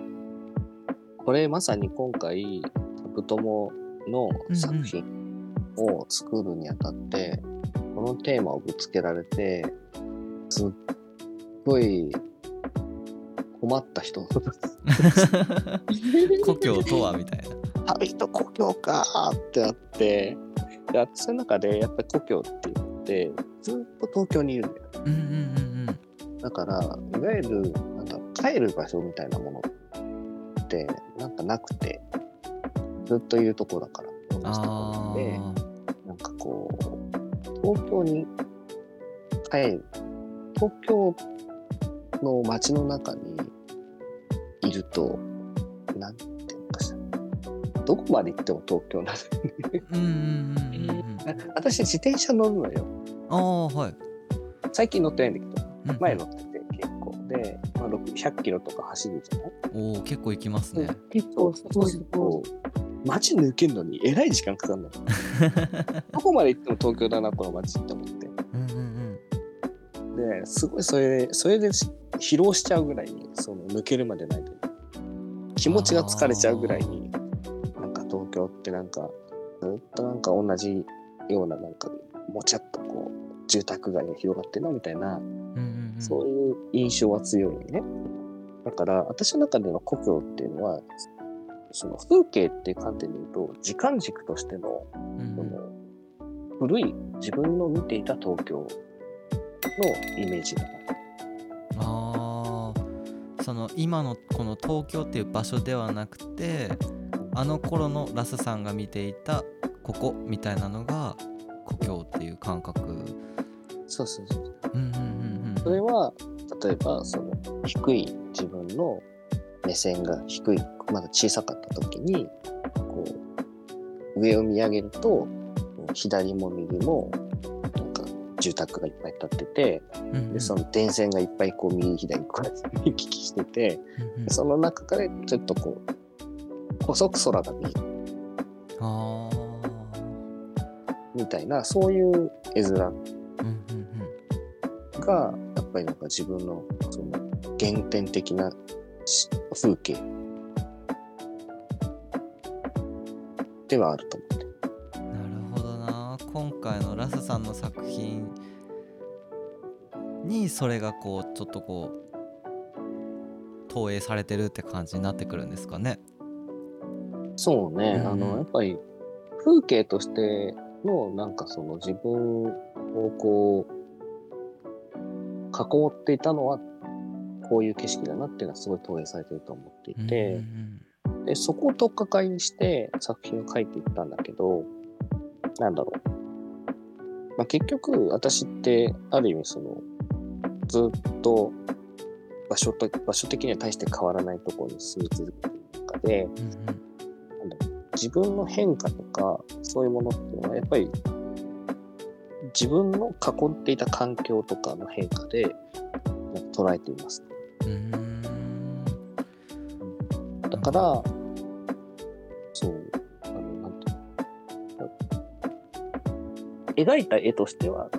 これまさに今回、タプトモの作品を作るにあたって、このテーマをぶつけられて、すっごい困った人。故郷とはみたいな旅と故郷かーってなって、で、私の中でやっぱり故郷って言って、ずっと東京にいるんだよ。うんうんうんだから、いわゆる、なんだろう、帰る場所みたいなものって、なんかなくて、ずっといるとこだから、で、ー。なんかこう、東京に帰る、東京の街の中にいると、なんていうのかしら、どこまで行っても東京なの。うんうんうんうんうん。私、自転車乗るのよ。ああはい。最近乗ってないんだけど、うん前乗ってて結構で、まあ、6 100キロとか走るじゃない？おお結構行きますね。結構すごいすごい。街抜けるのにえらい時間かかるの。どこまで行っても東京だな、この街って思って。うんうんうん。で、すごいそれで、それでし疲労しちゃうぐらいに、その抜けるまでないと。気持ちが疲れちゃうぐらいに、なんか東京ってなんか、ずっとなんか同じような、なんか、もちゃっとこう、住宅街が広がってるなみたいな、うんうんうん。そういう印象は強いよね。だから、私の中での故郷っていうのは、その風景っていう観点で言うと、時間軸としての、その古い自分の見ていた東京のイメージだな。あーその今のこの東京っていう場所ではなくてあの頃のラスさんが見ていたここみたいなのが故郷っていう感覚そうそうそう。う。んうんうんうん。それは、例えば、その、低い自分の目線が低い、まだ小さかった時に、こう、上を見上げると、左も右も、なんか、住宅がいっぱい建ってて、うんうん。で、その電線がいっぱいこう、右左こう行き来してて、うんうん。その中からちょっとこう、細く空が見える。あみたいな、そういう絵面が、やっぱりなんか自分の、その、原点的なし風景。ではあると思って。うんなるほどな。今回のラスさんの作品にそれがこうちょっとこう投影されてるって感じになってくるんですかね。そうね、うん。あの、やっぱり風景としての、なんかその自分をこう、囲っていたのは、こういう景色だなっていうのはすごい投影されてると思っていて、うんで、そこを取っかかりにして作品を描いていったんだけど、なんだろう。まあ、結局、私って、ある意味その、ずっと場所と、場所的には大して変わらないところに住み続けている中で、うんうん。自分の変化とか、そういうものっていうのは、やっぱり、自分の囲っていた環境とかの変化で、捉えています。だから、そう、あの、なんていうの描いた絵としては、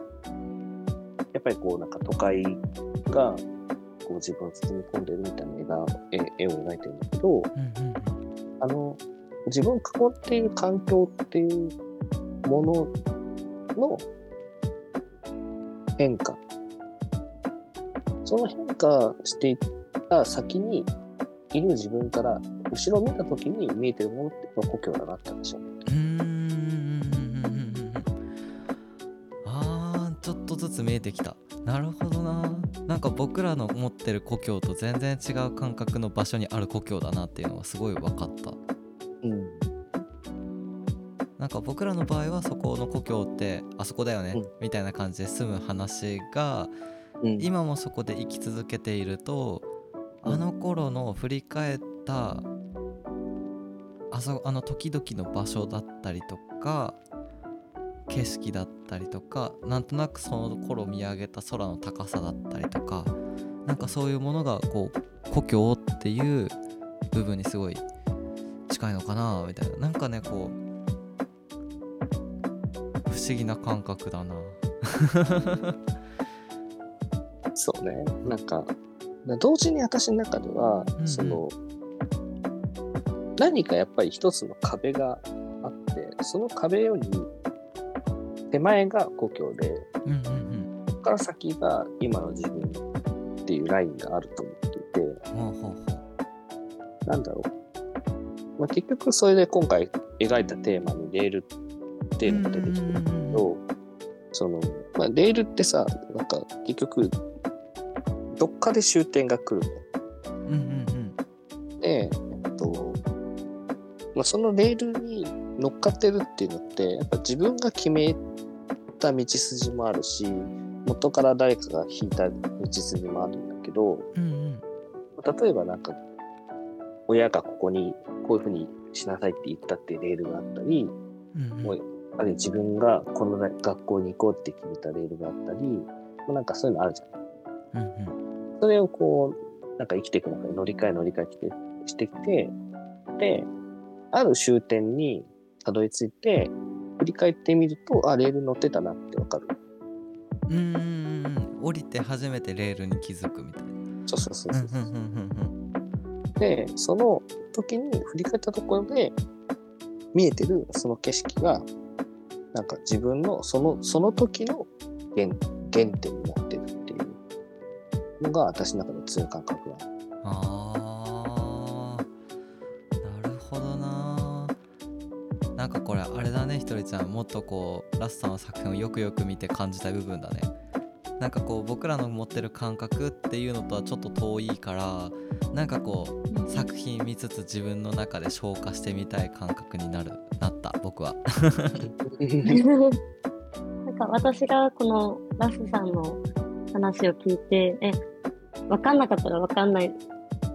やっぱりこう、なんか都会が、こう自分を包み込んでるみたいな絵が絵絵を描いてるんだけど、うんうんあの、自分を囲っている環境っていうものの変化。その変化していった先にいる自分から後ろを見た時に見えてるものって故郷だなって話を思ってうーんあーちょっとずつ見えてきたなるほどななんか僕らの持ってる故郷と全然違う感覚の場所にある故郷だなっていうのはすごい分かった。なんか僕らの場合はそこの故郷ってあそこだよね、うん。みたいな感じで住む話がうん。今もそこで生き続けているとあの頃の振り返ったあそあの時々の場所だったりとか景色だったりとかなんとなくその頃見上げた空の高さだったりとかなんかそういうものがこう故郷っていう部分にすごい近いのかなみたいな。なんかねこう不思議な感覚だなそうね。なんか、同時に私の中では、うんうんその、何かやっぱり一つの壁があって、その壁より手前が故郷で、うんうんうんここから先が今の自分っていうラインがあると思っていて、ほうほうほうなんだろう。まあ、結局それで今回描いたテーマにレールっていうのが出てきてるけど、その、まあ、レールってさ、なんか結局、どっかで終点が来るの。うんうんうん。で、えっと、まあ、そのレールに乗っかってるっていうのって、やっぱ自分が決めた道筋もあるし、元から誰かが引いた道筋もあるんだけど、うんうん。例えばなんか、親がここにこういうふうにしなさいって言ったっていうレールがあったり、うんうん。もうあるいは自分がこの学校に行こうって決めたレールがあったり、まあなんかそういうのあるじゃん。うんうんそれをこう、なんか生きていく中で乗り換え乗り換えしてしてきて、で、ある終点にたどり着いて、振り返ってみると、あ、レール乗ってたなってわかる。うん降りて初めてレールに気づくみたいなそうそうそうそう。で、その時に振り返ったところで、見えてるその景色が、なんか自分のその、その時の原原点を持ってるっていうのが私の中の強い感覚なの。あー。なるほどな。なんかこれあれだねひとりちゃん。もっとこうラスさんの作品をよくよく見て感じた部分だね。なんかこう僕らの持ってる感覚っていうのとはちょっと遠いからなんかこう作品見つつ自分の中で消化してみたい感覚になるなった僕はなんか私がこのラスさんの話を聞いて、え、わかんなかったらわかんないって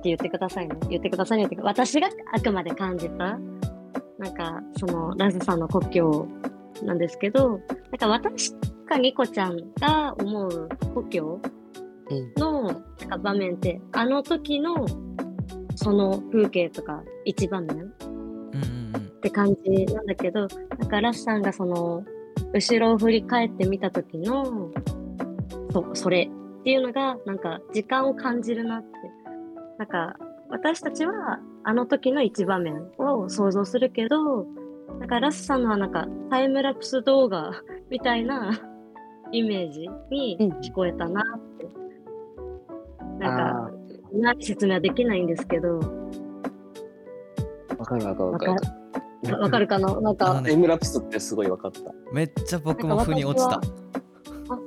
言ってくださいね。言ってくださいねってか、私があくまで感じた、なんかそのラスさんの故郷なんですけど、なんか私かニコちゃんが思う故郷のなんか場面って、あの時のその風景とか一場面って感じなんだけど、なんかラスさんがその、後ろを振り返ってみた時の、そ、それっていうのが、なんか時間を感じるなって。なんか、私たちはあの時の一場面を想像するけど、なんかラスさんのはなんかタイムラプス動画みたいなイメージに聞こえたな。って。なんか、何説明はできないんですけど、わかるわかるわかる。わわかるかな？なんか、ねタイムラプスってすごいわかった。めっちゃ僕も腑に落ちた。あ、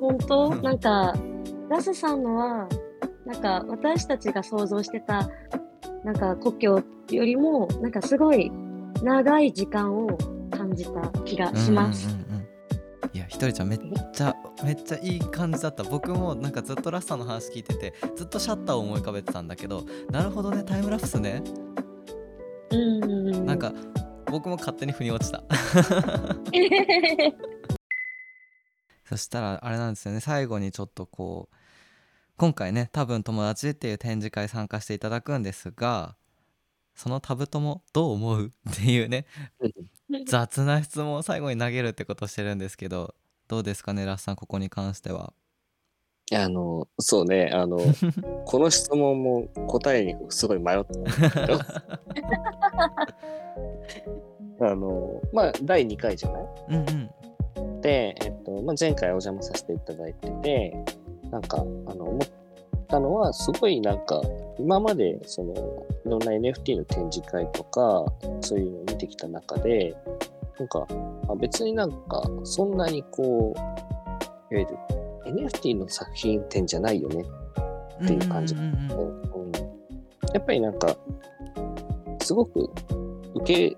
本当？なんか、ラスさんのは、なんか私たちが想像してた、なんか故郷よりも、なんかすごい長い時間を感じた気がします。うんうんうんうん。いやひとりちゃんめっちゃめっちゃいい感じだった。僕もなんかずっとラスさんの話聞いててずっとシャッターを思い浮かべてたんだけどなるほどねタイムラプスね。うん。なんか僕も勝手に腑に落ちた。そしたらあれなんですよね。最後にちょっとこう今回ね多分友達っていう展示会参加していただくんですがそのタブ友どう思う？っていうね雑な質問を最後に投げるってことしてるんですけどどうですかねラスさんここに関しては。あの、そうね、あの、この質問も答えにすごい迷ったんだけど。あの、まあ、第2回じゃない？うんうん。で、えっと、まあ、前回お邪魔させていただいてて、なんか、あの、思ったのは、すごいなんか、今まで、その、いろんな NFT の展示会とか、そういうのを見てきた中で、なんか、あ別になんか、そんなにこう、いわゆる NFT の作品展じゃないよね。っていう感じ。やっぱりなんか、すごく受け、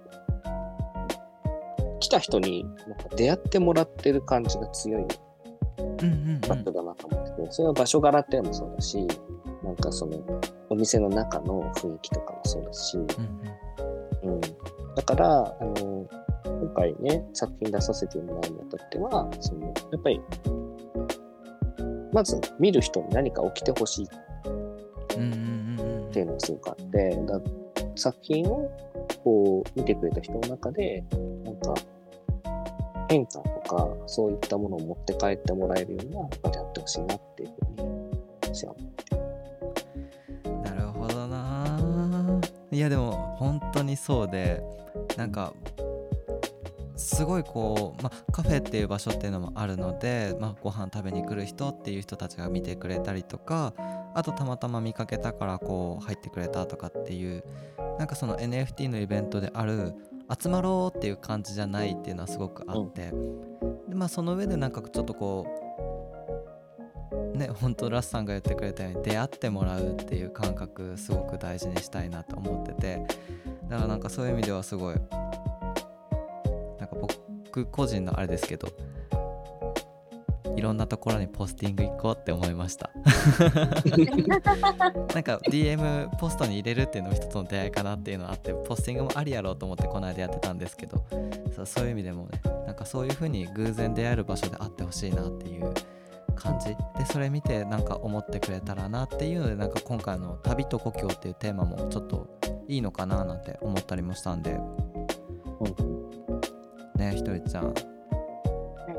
来た人になんか出会ってもらってる感じが強い場所だなと思ってて、それは場所柄ってのもそうだし、なんかその、お店の中の雰囲気とかもそうだし、うん。うん。だから、あの、今回ね、作品出させてもらうにあたっては、その、やっぱり、まず見る人に何か起きてほしいっていうのがすごくあって、だ作品をこう見てくれた人の中で、なんか変化とかそういったものを持って帰ってもらえるような場であってほしいなっていうふうに私は思って。なるほどないやでも本当にそうでなんかすごいこう、ま、カフェっていう場所っていうのもあるので、まあ、ご飯食べに来る人っていう人たちが見てくれたりとかあとたまたま見かけたからこう入ってくれたとかっていうなんかその NFT のイベントである集まろうっていう感じじゃないっていうのはすごくあって、でまあその上でなんかちょっとこうね本当ラスさんが言ってくれたように出会ってもらうっていう感覚すごく大事にしたいなと思っててだからなんかそういう意味ではすごい僕個人のあれですけどいろんなところにポスティング行こうって思いました。なんか DM ポストに入れるっていうのも一つの出会いかなっていうのがあってポスティングもありやろうと思ってこの間やってたんですけどそうそういう意味でもねなんかそういう風に偶然出会える場所であってほしいなっていう感じ。でそれ見てなんか思ってくれたらなっていうのでなんか今回の「旅と故郷」っていうテーマもちょっといいのかななんて思ったりもしたんで、ねひとりちゃん。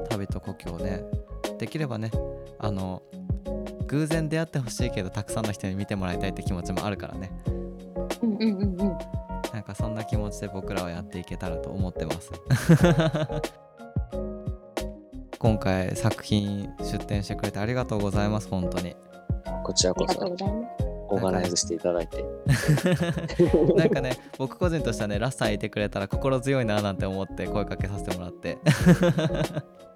旅と故郷ね。できればねあの偶然出会ってほしいけどたくさんの人に見てもらいたいって気持ちもあるからね。うんうんうんうん。なんかそんな気持ちで僕らはやっていけたらと思ってます。今回作品出展してくれてありがとうございます本当に。こちらこそ。ありがとうございます。オーガナイズしていただいて。なんかね僕個人としてはねラスさんいてくれたら心強いななんて思って声かけさせてもらって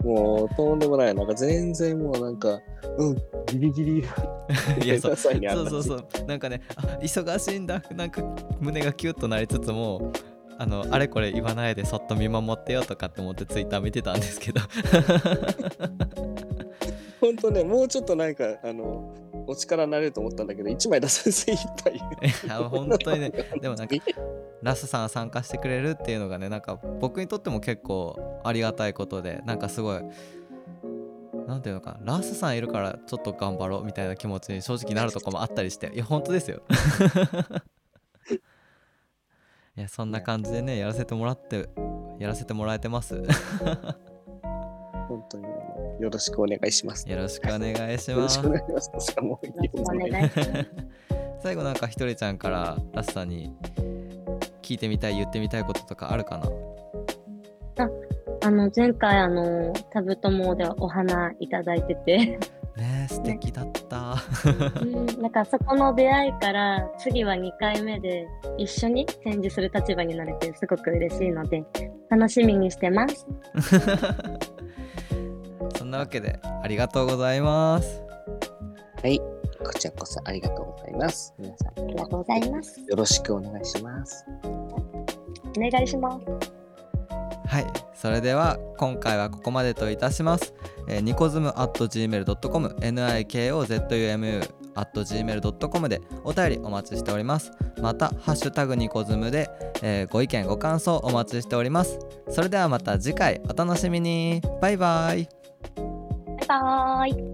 もうとんでもない。なんか全然もうなんか、うん、ギリギリ。いやそうそうそうそうなんかねあ忙しいんだなんか胸がキュッとなりつつもあのあれこれ言わないでそっと見守ってよとかって思ってツイッター見てたんですけど 本当ね、もうちょっとなんか、あの、お力になれると思ったんだけど、一枚出さずいっぱい。いや本当にね。でもなんかラスさんが参加してくれるっていうのがねなんか僕にとっても結構ありがたいことでなんかすごいなんていうのかなラスさんいるからちょっと頑張ろうみたいな気持ちに正直なるとこもあったりしていや本当ですよ。いやそんな感じでねやらせてもらってやらせてもらえてます。本当によろしくお願いします。よろしくお願いしよろますしくお願いします。しかもよろしくお願いします。最後なんかひとりちゃんからラスさんに聞いてみたい言ってみたいこととかあるかな？あの、前回、あの、タブトモでお花いただいてて、ねえ素敵だったうん、なんかそこの出会いから、次は2回目で一緒に展示する立場になれて、すごく嬉しいので、楽しみにしてます。なわけでありがとうございますはい。こちらこそありがとうございます。皆さん、ありがとうございます。よろしくお願いします。お願いします。はいそれでは今回はここまでといたします、えー、ニコズム at gmail.com nikozum at gmail.com でお便りお待ちしておりますまたハッシュタグニコズムで、えーご意見ご感想お待ちしておりますそれではまた次回お楽しみにバイバイバイバーイ。